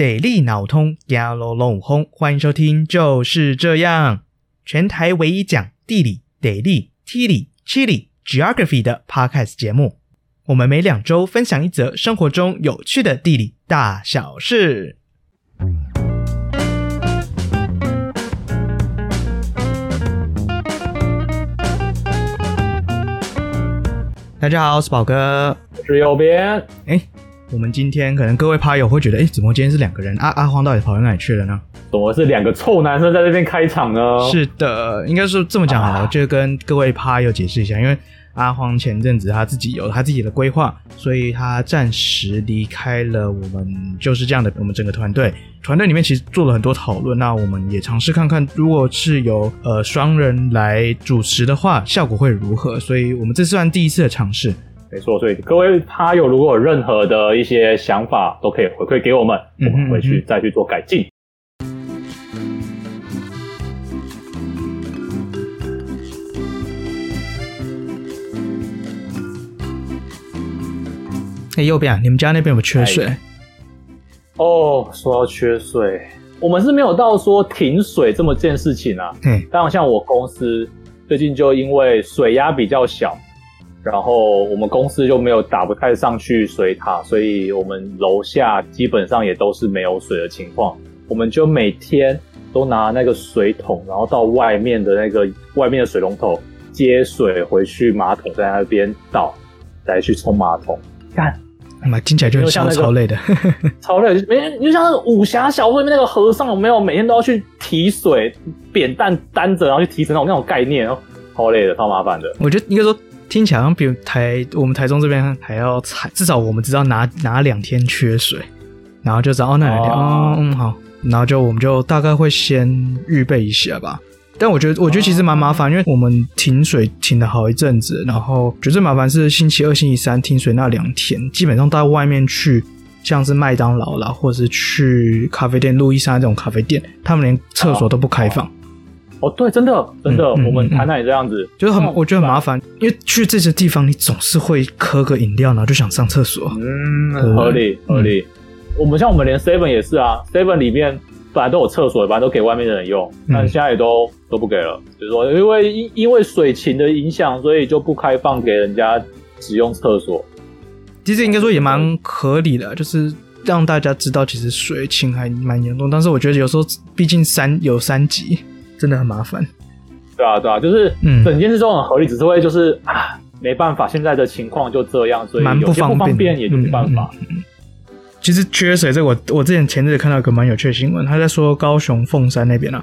地理脑通，压啰啰轰！欢迎收听，就是这样，全台唯一讲地理、地理、地理、地理、geography 的 podcast 节目。我们每两周分享一则生活中有趣的地理大小事。大家好，我是宝哥，我是右边。哎。我们今天可能各位趴友会觉得，哎，怎么今天是两个人？阿阿荒到底跑到哪里去了呢？怎么是两个臭男生在这边开场呢？是的，应该是这么讲好了，啊、就跟各位趴友解释一下，因为阿荒前阵子他自己有他自己的规划，所以他暂时离开了我们，就是这样的。我们整个团队团队里面其实做了很多讨论，那我们也尝试看看，如果是由呃双人来主持的话，效果会如何？所以我们这算第一次的尝试。没错，所以各位趴友如果有任何的一些想法，都可以回馈给我们，我们回去再去做改进。哎，右边啊，你们家那边有没有缺水？哦，说到缺水，我们是没有到说停水这么件事情啊。嗯，当然，像我公司最近就因为水压比较小。然后我们公司就没有打不太上去水塔，所以我们楼下基本上也都是没有水的情况。我们就每天都拿那个水桶，然后到外面的那个外面的水龙头接水回去，马桶在那边倒，再去冲马桶。干，妈，听起来就超超累的，超累。每你就像那个武侠小说里面那个和尚，有没有每天都要去提水，扁担担着，然后去提水那种那种概念哦，超累的，超麻烦的。我觉得应该说。听起来好像比台我们台中这边还要惨，至少我们知道哪哪两天缺水，然后就知道哦，那两天，哦，嗯好，然后就我们就大概会先预备一下吧。但我觉得我觉得其实蛮麻烦，因为我们停水停了好一阵子，然后觉得最麻烦是星期二、星期三停水那两天，基本上到外面去，像是麦当劳啦，或者是去咖啡店、路易莎这种咖啡店，他们连厕所都不开放。哦，对，真的，真的，嗯、我们台南也这样子，就是很，我觉得很麻烦，因为去这些地方，你总是会喝个饮料，然后就想上厕所。嗯，合理，合理。嗯、我们像我们连 Seven 也是啊，Seven 里面本来都有厕所，本来都给外面的人用，但现在也都都不给了，就是说，因为因因为水情的影响，所以就不开放给人家使用厕所。其实应该说也蛮合理的，就是让大家知道其实水情还蛮严重，但是我觉得有时候毕竟三有三级。真的很麻烦，对啊，对啊，就是整件事都很合理，嗯、只是会就是啊，没办法，现在的情况就这样，所以有些不方便。也就没办法。嗯嗯嗯、其实缺水这我我之前前阵子看到一个蛮有趣的新闻，他在说高雄凤山那边啊，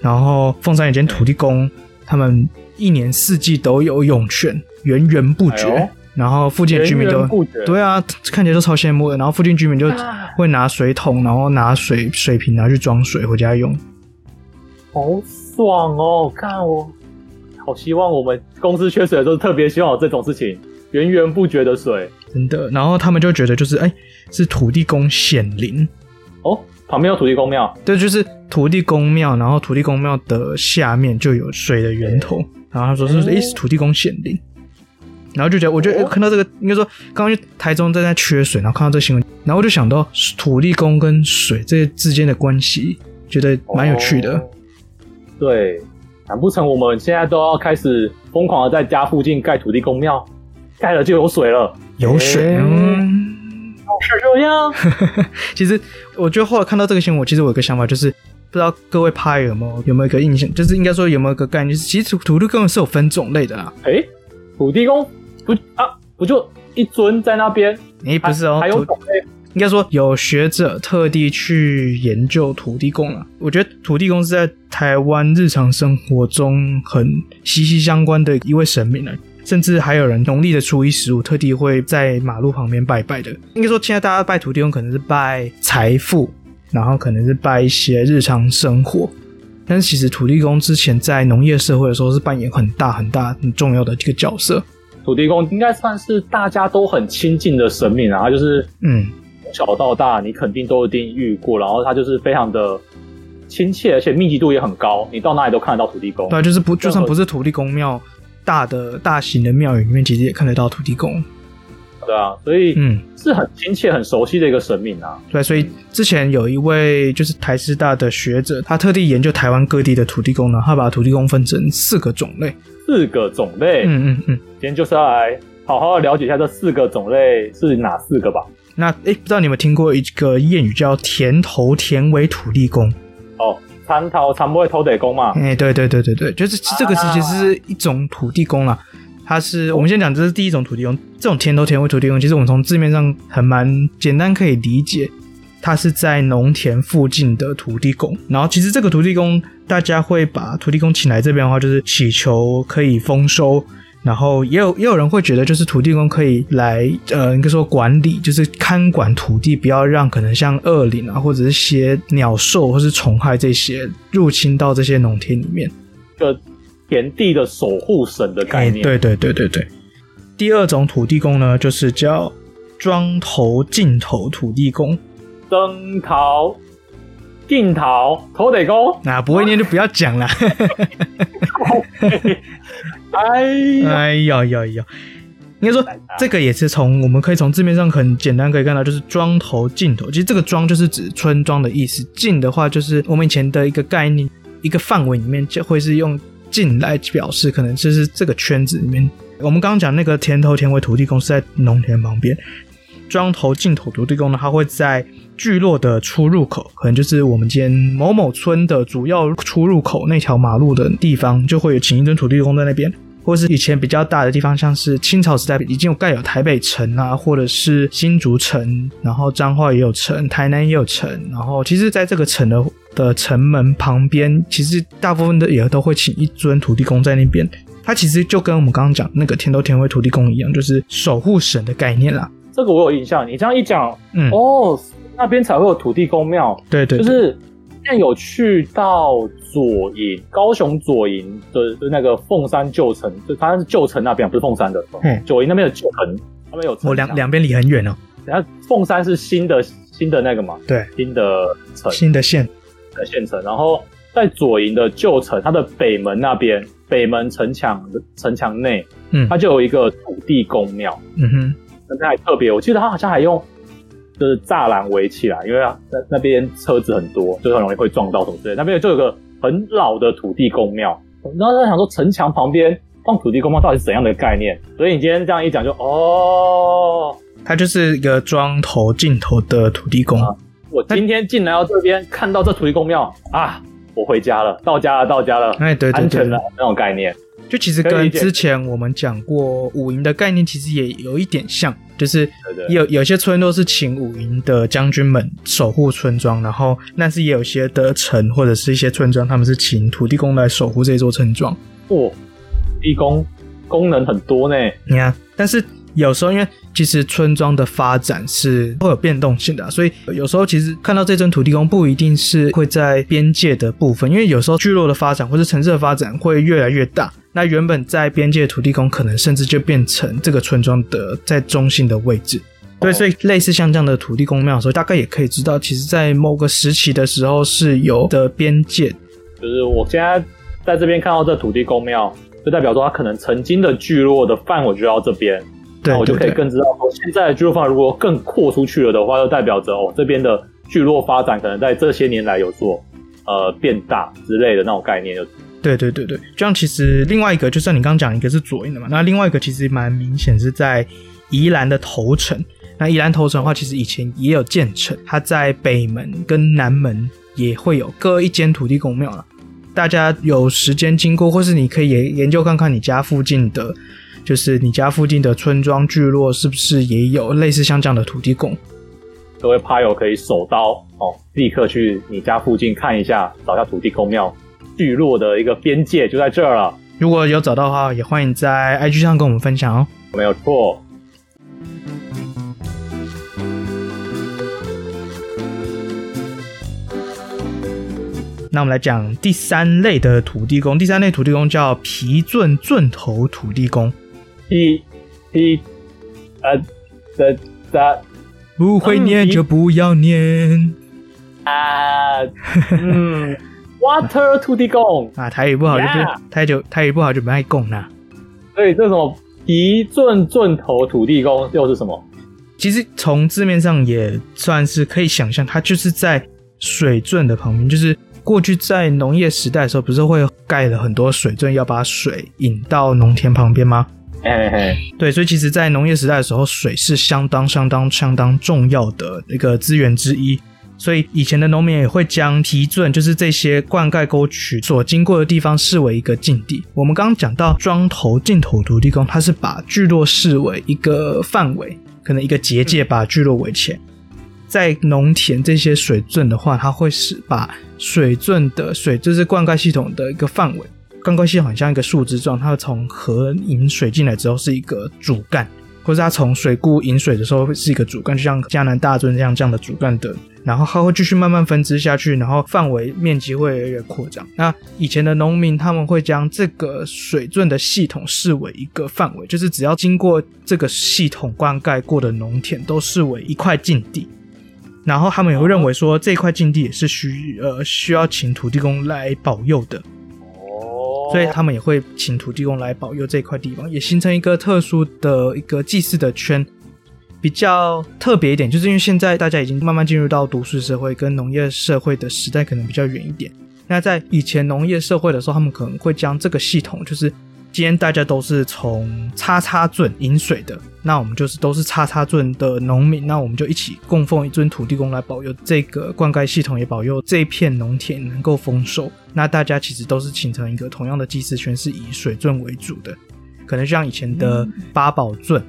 然后凤山有间土地公，他们一年四季都有涌泉，源源不绝，哎、然后附近居民都对啊，看起来都超羡慕的，然后附近居民就会拿水桶，然后拿水水瓶拿去装水回家用。好爽哦！看我，好希望我们公司缺水的时候，特别希望有这种事情，源源不绝的水，真的。然后他们就觉得就是，哎、欸，是土地公显灵哦，旁边有土地公庙，对，就是土地公庙，然后土地公庙的下面就有水的源头。欸、然后他说是，哎、欸，是土地公显灵。然后就觉得，我觉得、哦欸、看到这个，应该说刚刚去台中正在缺水，然后看到这新闻，然后我就想到土地公跟水这些之间的关系，觉得蛮有趣的。哦对，难不成我们现在都要开始疯狂的在家附近盖土地公庙？盖了就有水了？有水？嗯，是这样。其实，我觉得后来看到这个新闻，我其实我有个想法，就是不知道各位拍有没有有没有一个印象，就是应该说有没有一个概念，就是其实土土地公是有分种类的啦。哎，土地公不啊，不就一尊在那边？哎，不是哦，还有种类。应该说有学者特地去研究土地公了。我觉得土地公是在台湾日常生活中很息息相关的一位神明了，甚至还有人农历的初一十五特地会在马路旁边拜拜的。应该说现在大家拜土地公可能是拜财富，然后可能是拜一些日常生活，但是其实土地公之前在农业社会的时候是扮演很大很大很重要的一个角色。土地公应该算是大家都很亲近的神明啊，就是嗯。小到大，你肯定都一定遇过，然后他就是非常的亲切，而且密集度也很高，你到哪里都看得到土地公。对，就是不就算不是土地公庙，大的大型的庙宇里面，其实也看得到土地公。对啊，所以嗯，是很亲切、很熟悉的一个神明啊。对，所以之前有一位就是台师大的学者，他特地研究台湾各地的土地公呢，他把土地公分成四个种类。四个种类，嗯嗯嗯，今天就是要来好好的了解一下这四个种类是哪四个吧。那哎，不知道你有没有听过一个谚语叫“田头田尾土地公”哦，田头田尾土地公嘛。哎，对对对对对，就是这个其实是一种土地公啦。它是我们先讲，这是第一种土地公。这种田头田尾土地公，其实我们从字面上很蛮简单可以理解，它是在农田附近的土地公。然后其实这个土地公，大家会把土地公请来这边的话，就是祈求可以丰收。然后也有也有人会觉得，就是土地公可以来呃，应该说管理，就是看管土地，不要让可能像恶灵啊，或者是些鸟兽或是虫害这些入侵到这些农田里面。田地的守护神的概念，对对对对对。第二种土地公呢，就是叫庄头进头土地公。庄头进头土地公，啊，不会念就不要讲了。哎 哎呀呀呀！应该说这个也是从我们可以从字面上很简单可以看到，就是庄头进头。其实这个庄就是指村庄的意思，进的话就是我们以前的一个概念，一个范围里面就会是用。进来表示可能就是这个圈子里面，我们刚刚讲那个田头田尾土地公是在农田旁边，庄头进头土地公呢，它会在聚落的出入口，可能就是我们今天某某村的主要出入口那条马路的地方，就会有请一尊土地公在那边。或是以前比较大的地方，像是清朝时代已经有盖有台北城啊，或者是新竹城，然后彰化也有城，台南也有城，然后其实在这个城的的城门旁边，其实大部分的也都会请一尊土地公在那边。它其实就跟我们刚刚讲那个天都天会土地公一样，就是守护神的概念啦。这个我有印象，你这样一讲，嗯，哦，那边才会有土地公庙。对，对对，就是。现在有去到左营，高雄左营的的那个凤山旧城，就它是旧城那边，不是凤山的。嗯，左营那边的旧城，那边有城。我两两边离很远哦。然后凤山是新的新的那个嘛？对，新的城，新的县的县城。然后在左营的旧城，它的北门那边，北门城墙的城墙内，嗯，它就有一个土地公庙。嗯哼，那边还特别，我记得它好像还用。就是栅栏围起来，因为啊那那边车子很多，就很容易会撞到什么之类的。那边就有个很老的土地公庙，然后在想说城墙旁边放土地公庙到底是怎样的概念？所以你今天这样一讲，就哦，它就是一个装头镜头的土地公。啊、我今天进来到这边，看到这土地公庙啊，我回家了，到家了，到家了，哎，对，对，对，安全了那种概念。就其实跟之前我们讲过五营的概念，其实也有一点像，就是有有些村都是请五营的将军们守护村庄，然后但是也有些的城或者是一些村庄，他们是请土地公来守护这座村庄。哦，地公功能很多呢。你看，但是。有时候，因为其实村庄的发展是会有变动性的啊，所以有时候其实看到这尊土地公不一定是会在边界的部分，因为有时候聚落的发展或者城市的发展会越来越大，那原本在边界的土地公可能甚至就变成这个村庄的在中心的位置。对，所以类似像这样的土地公庙的时候，大概也可以知道，其实在某个时期的时候是有的边界。就是我现在在这边看到这土地公庙，就代表说它可能曾经的聚落的范围就到这边。那我就可以更知道说，现在的聚落发展如果更扩出去了的话，就代表着哦，这边的聚落发展可能在这些年来有做呃变大之类的那种概念就。对对对对，这样其实另外一个，就像你刚刚讲一个是左营的嘛，那另外一个其实蛮明显是在宜兰的头城。那宜兰头城的话，其实以前也有建成，它在北门跟南门也会有各一间土地公庙了。大家有时间经过，或是你可以研研究看看你家附近的。就是你家附近的村庄聚落是不是也有类似像这样的土地公？各位趴友可以手刀哦，立刻去你家附近看一下，找一下土地公庙聚落的一个边界就在这儿了。如果有找到的话，也欢迎在 IG 上跟我们分享哦。没有错。那我们来讲第三类的土地公，第三类土地公叫皮圳圳头土地公。一、一、呃、的、的，不会念就不要念啊。嗯，Water 土地公啊，台语不好就不，台就台语不好就不爱讲啦。所以这种一圳圳头土地公又是什么？其实从字面上也算是可以想象，它就是在水圳的旁边。就是过去在农业时代的时候，不是会盖了很多水圳，要把水引到农田旁边吗？嘿嘿，对，所以其实，在农业时代的时候，水是相当、相当、相当重要的一个资源之一。所以以前的农民也会将堤圳，就是这些灌溉沟渠所经过的地方，视为一个禁地。我们刚刚讲到庄头、进头土地公，他是把聚落视为一个范围，可能一个结界，把聚落围起来。在农田这些水圳的话，它会是把水圳的水，就是灌溉系统的一个范围。灌溉系统很像一个树枝状，它会从河引水进来之后是一个主干。或者它从水库引水的时候是一个主干，就像嘉南大圳这样这样的主干的，然后它会继续慢慢分支下去，然后范围面积会越来越扩张。那以前的农民他们会将这个水圳的系统视为一个范围，就是只要经过这个系统灌溉过的农田都视为一块禁地，然后他们也会认为说这块禁地也是需呃需要请土地公来保佑的。所以他们也会请土地公来保佑这块地方，也形成一个特殊的一个祭祀的圈。比较特别一点，就是因为现在大家已经慢慢进入到都市社会跟农业社会的时代，可能比较远一点。那在以前农业社会的时候，他们可能会将这个系统，就是。今天大家都是从叉叉圳引水的，那我们就是都是叉叉圳的农民，那我们就一起供奉一尊土地公来保佑这个灌溉系统，也保佑这一片农田能够丰收。那大家其实都是形成一个同样的祭祀圈，是以水圳为主的，可能像以前的八宝圳，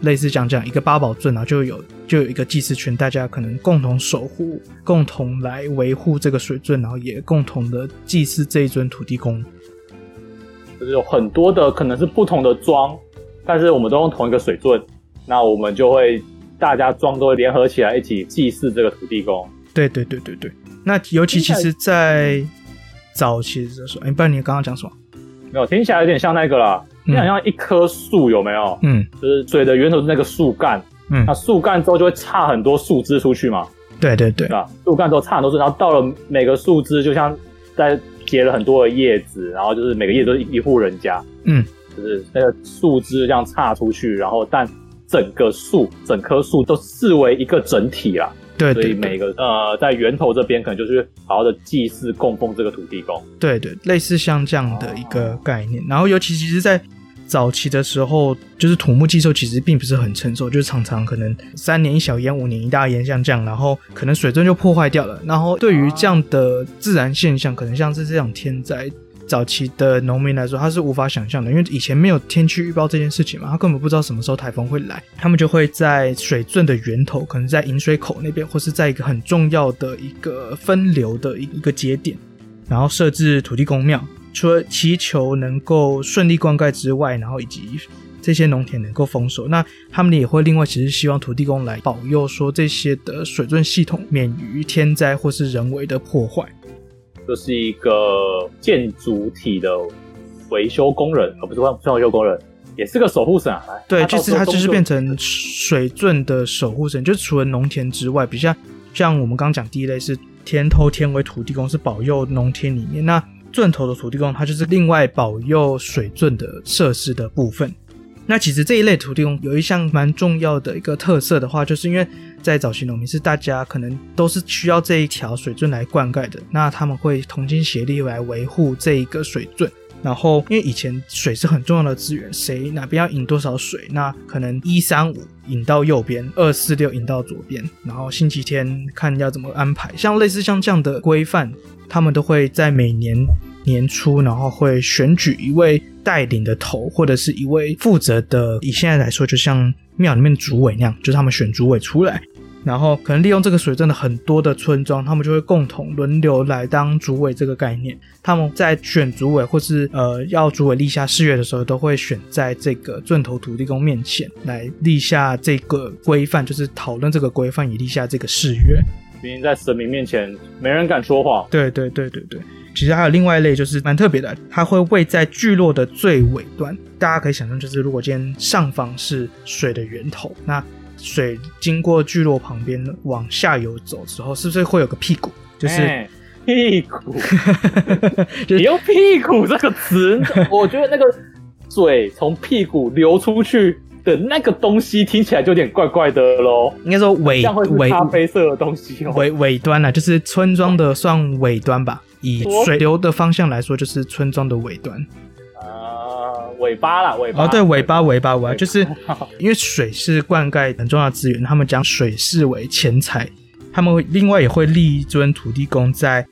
类似讲讲一个八宝圳，然后就有就有一个祭祀圈，大家可能共同守护，共同来维护这个水圳，然后也共同的祭祀这一尊土地公。就是有很多的可能是不同的庄，但是我们都用同一个水圳，那我们就会大家庄都会联合起来一起祭祀这个土地公。对对对对对。那尤其其实，在早期的时候，哎，不然你刚刚讲什么？没有，听起来有点像那个啦，你好像一棵树有没有？嗯，就是水的源头是那个树干，嗯，那树干之后就会差很多树枝出去嘛。对对对，啊，树干之后差很多树，然后到了每个树枝就像在。结了很多的叶子，然后就是每个叶子都是一户人家，嗯，就是那个树枝这样岔出去，然后但整个树整棵树都视为一个整体啦。对，对，对，所以每个呃在源头这边可能就是好好的祭祀供奉这个土地公。对对，类似像这样的一个概念。哦、然后尤其其实，在早期的时候，就是土木技术其实并不是很成熟，就是常常可能三年一小淹，五年一大淹，像这样，然后可能水圳就破坏掉了。然后对于这样的自然现象，可能像是这种天灾，早期的农民来说，他是无法想象的，因为以前没有天气预报这件事情嘛，他根本不知道什么时候台风会来。他们就会在水圳的源头，可能在引水口那边，或是在一个很重要的一个分流的一一个节点，然后设置土地公庙。除了祈求能够顺利灌溉之外，然后以及这些农田能够丰收，那他们也会另外其实希望土地公来保佑，说这些的水圳系统免于天灾或是人为的破坏。这是一个建筑体的维修工人，而不是算维修工人，也是个守护神啊。对，就是他就是变成水圳的守护神，就是除了农田之外，比较像我们刚刚讲第一类是天偷天为土地公，是保佑农田里面那。圳头的土地公，它就是另外保佑水圳的设施的部分。那其实这一类土地公有一项蛮重要的一个特色的话，就是因为在早期农民是大家可能都是需要这一条水圳来灌溉的，那他们会同心协力来维护这一个水圳。然后因为以前水是很重要的资源，谁哪边要引多少水，那可能一三五引到右边，二四六引到左边，然后星期天看要怎么安排，像类似像这样的规范。他们都会在每年年初，然后会选举一位带领的头，或者是一位负责的。以现在来说，就像庙里面主委那样，就是他们选主委出来，然后可能利用这个水圳的很多的村庄，他们就会共同轮流来当主委这个概念。他们在选主委或是呃要主委立下誓约的时候，都会选在这个圳头土地公面前来立下这个规范，就是讨论这个规范，也立下这个誓约。毕竟在神明面前，没人敢说谎。对对对对对，其实还有另外一类，就是蛮特别的，它会位在聚落的最尾端。大家可以想象，就是如果今天上方是水的源头，那水经过聚落旁边往下游走之后，是不是会有个屁股？就是、欸、屁股，你用屁股这个词，我觉得那个水从屁股流出去的那个东西，听起来就有点怪怪的喽。应该说尾尾咖啡色的东西哦，尾 尾端啊，就是村庄的算尾端吧。以水流的方向来说，就是村庄的尾端。啊，尾巴啦，尾巴。哦，对，尾巴，尾巴，尾巴，就是 因为水是灌溉很重要的资源，他们将水视为钱财，他们另外也会立一尊土地公在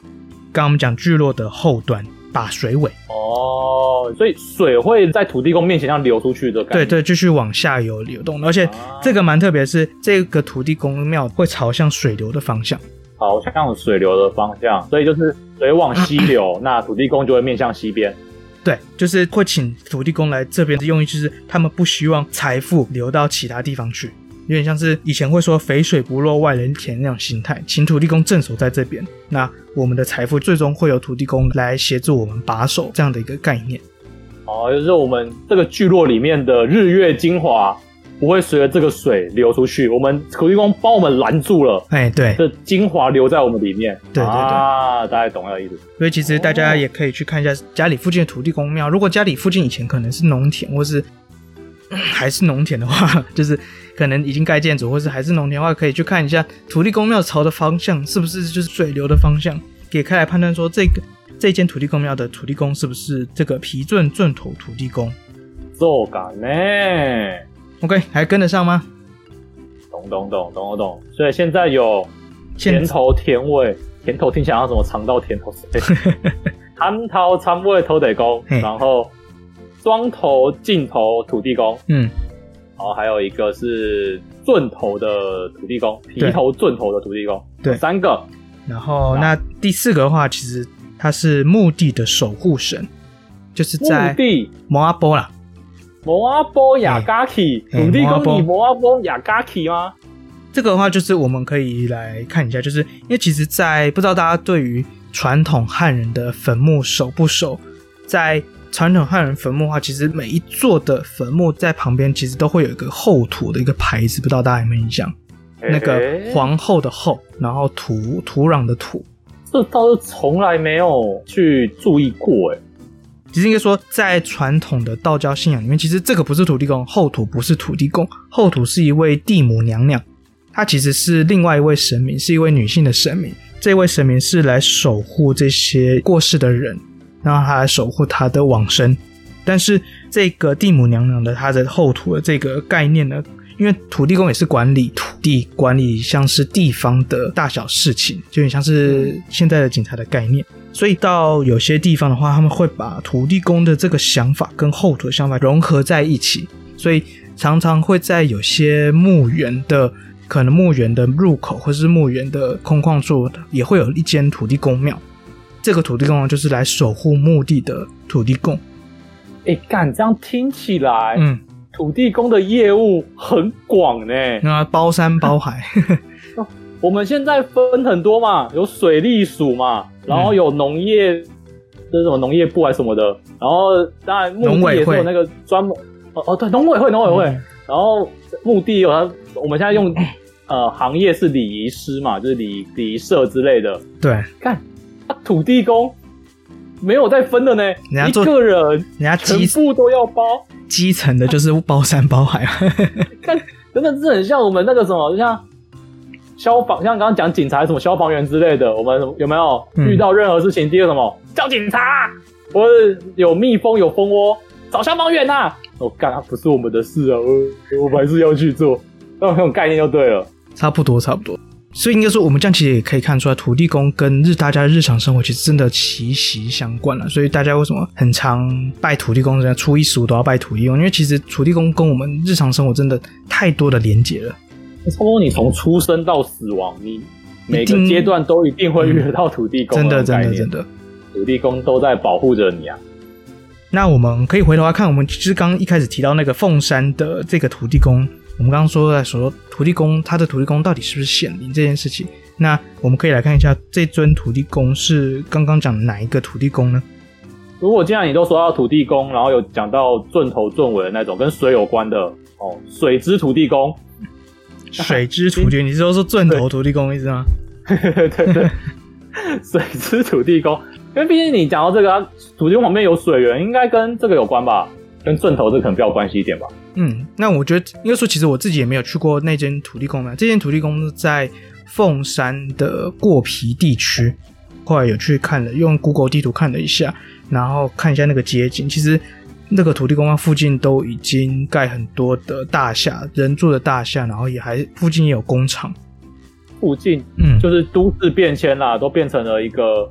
刚刚我们讲聚落的后端把水尾。哦，所以水会在土地公面前这样流出去的感觉。对对，继续往下游流动，而且这个蛮特别，是这个土地公庙会朝向水流的方向。朝向水流的方向，所以就是水往西流，那土地公就会面向西边。对，就是会请土地公来这边的用意，就是他们不希望财富流到其他地方去，有点像是以前会说“肥水不落外人田”那种心态，请土地公镇守在这边，那我们的财富最终会由土地公来协助我们把守这样的一个概念。哦，就是我们这个聚落里面的日月精华。不会随着这个水流出去，我们土地公帮我们拦住了。哎，对，这精华留在我们里面。对对对，啊，大家懂那个意思。所以其实大家也可以去看一下家里附近的土地公庙。如果家里附近以前可能是农田，或是 还是农田的话，就是可能已经盖建筑，或是还是农田的话，可以去看一下土地公庙朝的方向是不是就是水流的方向，给开来判断说这个这间土地公庙的土地公是不是这个皮圳圳头土地公。做感呢？OK，还跟得上吗？懂懂懂懂懂。所以现在有甜头甜尾，甜头听起来像什么肠道甜头？蟠桃参尾土地公，然后双头尽头土地公，嗯，然后还有一个是钻头的土地公，皮头钻头的土地公，对，三个。然后那第四个的话，其实它是墓地的守护神，就是在墓地摩阿波啦。摩阿波亚嘎奇土地公，你摩阿波亚嘎奇吗？这个的话，就是我们可以来看一下，就是因为其实，在不知道大家对于传统汉人的坟墓熟不熟？在传统汉人坟墓的话，其实每一座的坟墓在旁边其实都会有一个后土的一个牌子，不知道大家有没有印象？那个皇后的后，然后土土壤的土，这倒是从来没有去注意过，哎。其实应该说，在传统的道教信仰里面，其实这个不是土地公，后土不是土地公，后土是一位地母娘娘，她其实是另外一位神明，是一位女性的神明。这位神明是来守护这些过世的人，让她来守护她的往生。但是这个地母娘娘的她的后土的这个概念呢，因为土地公也是管理土地、管理像是地方的大小事情，就很像是现在的警察的概念。所以到有些地方的话，他们会把土地公的这个想法跟后土的想法融合在一起，所以常常会在有些墓园的可能墓园的入口或是墓园的空旷处，也会有一间土地公庙。这个土地公就是来守护墓地的土地公。哎，干，这样听起来，嗯，土地公的业务很广呢，那 包山包海。我们现在分很多嘛，有水利署嘛，然后有农业，这是什么农业部还是什么的，然后当然墓地也是有那个专门，哦哦对，农委会农委会，嗯、然后墓地有它，我们现在用呃行业是礼仪师嘛，就是礼礼仪社之类的，对，看他土地公没有在分的呢，人家做一个人，人家全部都要包，基层的就是包山包海，看真的是很像我们那个什么，就像。消防像刚刚讲警察什么消防员之类的，我们有没有遇到任何事情？第一个什么叫警察，或者有蜜蜂有蜂窝找消防员呐、啊？我干，不是我们的事啊，我我们还是要去做，那种那种概念就对了。差不多差不多，所以应该说我们这样其实也可以看出来，土地公跟日大家日常生活其实真的息息相关了。所以大家为什么很常拜土地公，人家初一十五都要拜土地公？因为其实土地公跟我们日常生活真的太多的连结了。差不多，你从出生到死亡，你每个阶段都一定会遇得到土地公。真的，真的，真的，土地公都在保护着你啊。那我们可以回头来看，我们其实刚刚一开始提到那个凤山的这个土地公，我们刚刚说在说土地公，他的土地公到底是不是显灵这件事情。那我们可以来看一下，这尊土地公是刚刚讲的哪一个土地公呢？如果既然你都说到土地公，然后有讲到圳头圳尾的那种跟水有关的哦，水之土地公。水之土地，你是说是圳头土地公意思吗？对对对，水之土地公，因为毕竟你讲到这个，土地公旁边有水源，应该跟这个有关吧？跟钻头这可能比较有关系一点吧。嗯，那我觉得应该说，其实我自己也没有去过那间土地公庙。这间土地公在凤山的过皮地区，后来有去看了，用 Google 地图看了一下，然后看一下那个街景，其实。那个土地公庙附近都已经盖很多的大厦，人住的大厦，然后也还附近也有工厂。附近，嗯，就是都市变迁啦，都变成了一个，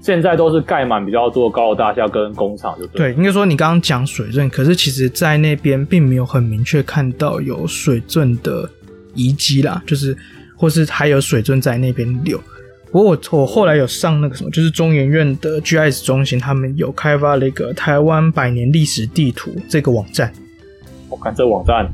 现在都是盖满比较多高楼大厦跟工厂，就对。对，应该说你刚刚讲水圳，可是其实在那边并没有很明确看到有水圳的遗迹啦，就是或是还有水圳在那边流。不过我我后来有上那个什么，就是中研院的 GIS 中心，他们有开发了一个台湾百年历史地图这个网站。我看这网站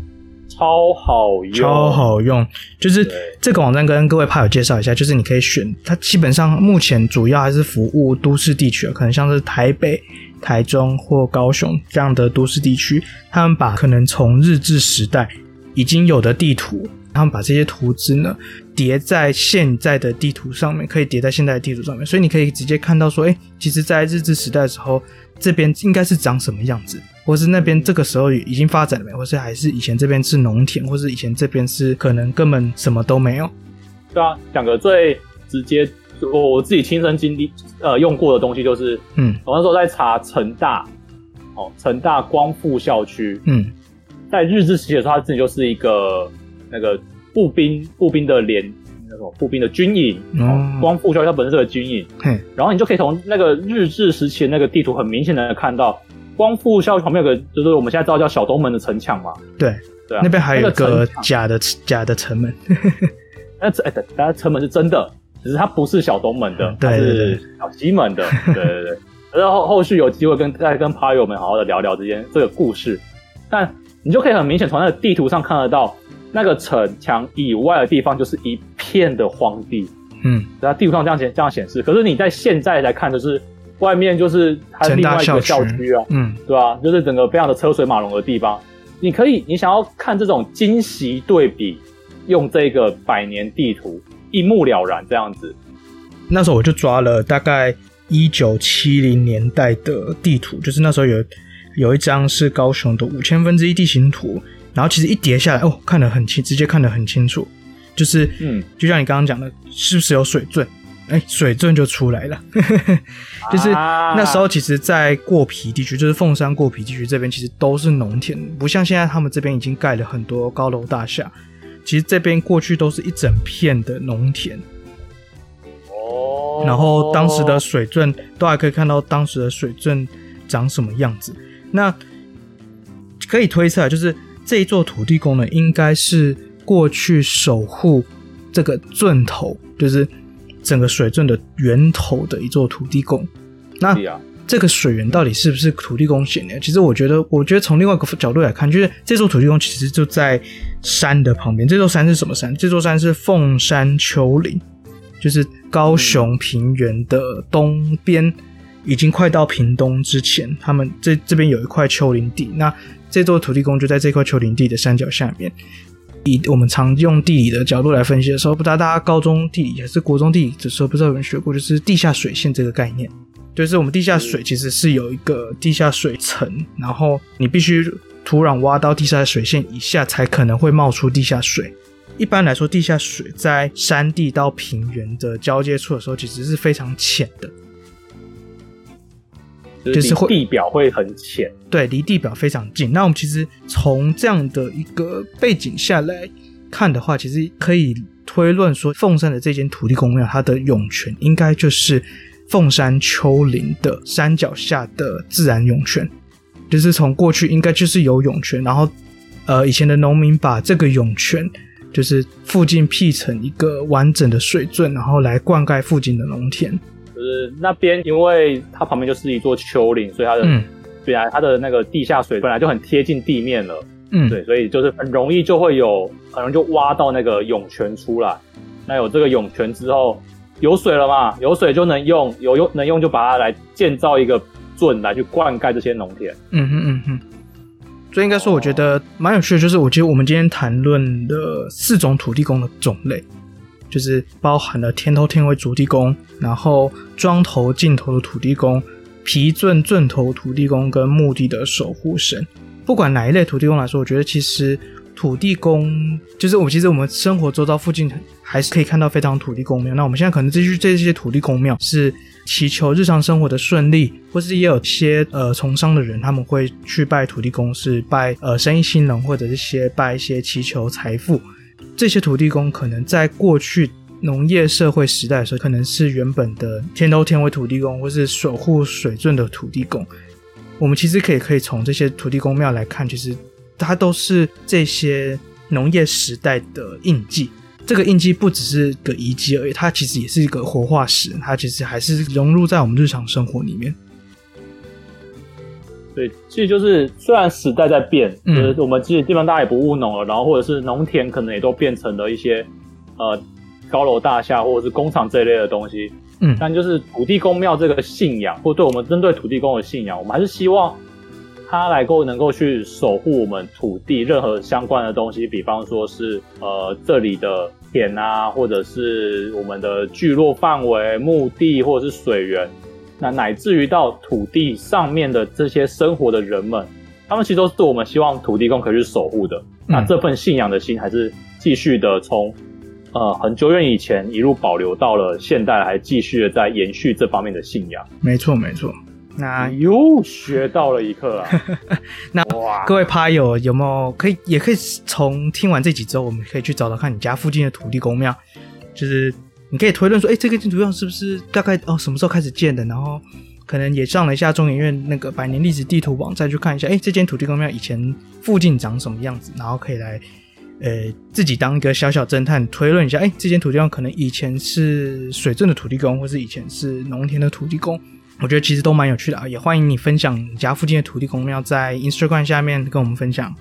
超好用，超好用。就是这个网站跟各位怕友介绍一下，就是你可以选它，基本上目前主要还是服务都市地区，可能像是台北、台中或高雄这样的都市地区，他们把可能从日治时代已经有的地图。他们把这些图纸呢叠在现在的地图上面，可以叠在现在的地图上面，所以你可以直接看到说，哎，其实，在日治时代的时候，这边应该是长什么样子，或是那边这个时候已经发展了没，或是还是以前这边是农田，或是以前这边是可能根本什么都没有。对啊，讲个最直接，我我自己亲身经历呃用过的东西就是，嗯，我那时候在查成大，哦，成大光复校区，嗯，在日治时期的时候，它自己就是一个。那个步兵步兵的连那种步兵的军营，哦，光复校区它本身是个军营，嘿，然后你就可以从那个日治时期的那个地图很明显的看到，光复校区旁边有个就是我们现在知道叫小东门的城墙嘛，对。对啊，那边还有一个假的假的城门，那哎，等下城门是真的，只是它不是小东门的，它是小西门的，对对对，然后后续有机会跟再跟趴友们好好的聊聊这件这个故事，但你就可以很明显从那个地图上看得到。那个城墙以外的地方就是一片的荒地，嗯，在地图上这样显这样显示。可是你在现在来看，就是外面就是它另外一个校区啊，嗯，对吧？就是整个非常的车水马龙的地方。你可以，你想要看这种惊喜对比，用这个百年地图一目了然这样子。那时候我就抓了大概一九七零年代的地图，就是那时候有有一张是高雄的五千分之一地形图。然后其实一叠下来，哦，看得很清，直接看得很清楚，就是，嗯，就像你刚刚讲的，是不是有水圳？哎，水圳就出来了，就是那时候，其实，在过皮地区，就是凤山过皮地区这边，其实都是农田，不像现在他们这边已经盖了很多高楼大厦，其实这边过去都是一整片的农田。哦，然后当时的水圳都还可以看到当时的水圳长什么样子，那可以推测就是。这一座土地公呢，应该是过去守护这个圳头，就是整个水圳的源头的一座土地公。那这个水源到底是不是土地公显的？其实我觉得，我觉得从另外一个角度来看，就是这座土地公其实就在山的旁边。这座山是什么山？这座山是凤山丘陵，就是高雄平原的东边，已经快到屏东之前，他们这这边有一块丘陵地。那这座土地公就在这块丘陵地的山脚下面。以我们常用地理的角度来分析的时候，不知道大家高中地理还是国中地理的时候，不知道有没有学过，就是地下水线这个概念。就是我们地下水其实是有一个地下水层，然后你必须土壤挖到地下水线以下，才可能会冒出地下水。一般来说，地下水在山地到平原的交接处的时候，其实是非常浅的。就是会地表会很浅，对，离地表非常近。那我们其实从这样的一个背景下来看的话，其实可以推论说，凤山的这间土地公庙，它的涌泉应该就是凤山丘陵的山脚下的自然涌泉，就是从过去应该就是有涌泉，然后呃，以前的农民把这个涌泉就是附近辟成一个完整的水圳，然后来灌溉附近的农田。就是那边，因为它旁边就是一座丘陵，所以它的本来、嗯、它的那个地下水本来就很贴近地面了，嗯，对，所以就是很容易就会有，可能就挖到那个涌泉出来。那有这个涌泉之后，有水了嘛？有水就能用，有用能用就把它来建造一个圳来去灌溉这些农田。嗯哼嗯哼。所以应该说，我觉得蛮有趣的，就是我觉得我们今天谈论的四种土地公的种类。就是包含了天头天尾土地公，然后庄头尽头的土地公，皮圳圳头土地公跟墓地的守护神。不管哪一类土地公来说，我觉得其实土地公就是我们其实我们生活周遭附近还是可以看到非常土地公庙。那我们现在可能这些这些土地公庙是祈求日常生活的顺利，或是也有些呃从商的人他们会去拜土地公，是拜呃生意兴隆，或者是些拜一些祈求财富。这些土地公可能在过去农业社会时代的时候，可能是原本的天都天威土地公，或是守护水圳的土地公。我们其实可以可以从这些土地公庙来看，其实它都是这些农业时代的印记。这个印记不只是个遗迹而已，它其实也是一个活化石，它其实还是融入在我们日常生活里面。对，其实就是虽然时代在变，嗯，就是我们其实地方大家也不务农了，然后或者是农田可能也都变成了一些呃高楼大厦或者是工厂这一类的东西，嗯，但就是土地公庙这个信仰，或对我们针对土地公的信仰，我们还是希望他来够能够去守护我们土地任何相关的东西，比方说是呃这里的田啊，或者是我们的聚落范围、墓地或者是水源。那乃至于到土地上面的这些生活的人们，他们其实都是我们希望土地公可以去守护的。嗯。那这份信仰的心还是继续的从呃很久远以前一路保留到了现代，还继续的在延续这方面的信仰。没错，没错。那又学到了一课啊！那哇，各位趴友有没有可以也可以从听完这集之后，我们可以去找找看你家附近的土地公庙，就是。你可以推论说，哎、这个建筑样是不是大概哦什么时候开始建的？然后可能也上了一下中研院那个百年历史地图网，再去看一下，哎、这间土地公庙以前附近长什么样子？然后可以来，呃，自己当一个小小侦探，推论一下，哎、这间土地公可能以前是水圳的土地公，或是以前是农田的土地公。我觉得其实都蛮有趣的啊，也欢迎你分享你家附近的土地公庙在 Instagram 下面跟我们分享。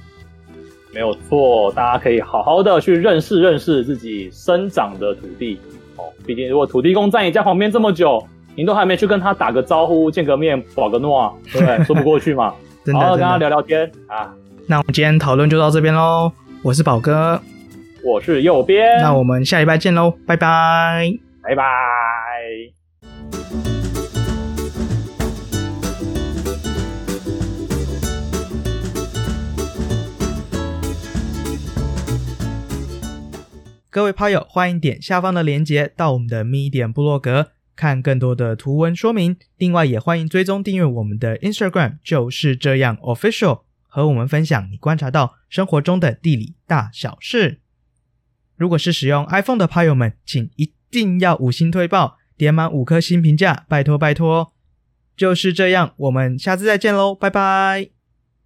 没有错，大家可以好好的去认识认识自己生长的土地。哦，毕竟如果土地公在你家旁边这么久，你都还没去跟他打个招呼、见个面、保个诺，对不对？说不过去嘛。好好跟他聊聊天啊。那我们今天讨论就到这边喽。我是宝哥，我是右边。那我们下礼拜见喽，拜拜，拜拜。各位趴友，欢迎点下方的链接到我们的 Medium 部落格看更多的图文说明。另外，也欢迎追踪订阅我们的 Instagram，就是这样 Official，和我们分享你观察到生活中的地理大小事。如果是使用 iPhone 的趴友们，请一定要五星推爆，点满五颗星评价，拜托拜托。就是这样，我们下次再见喽，拜拜。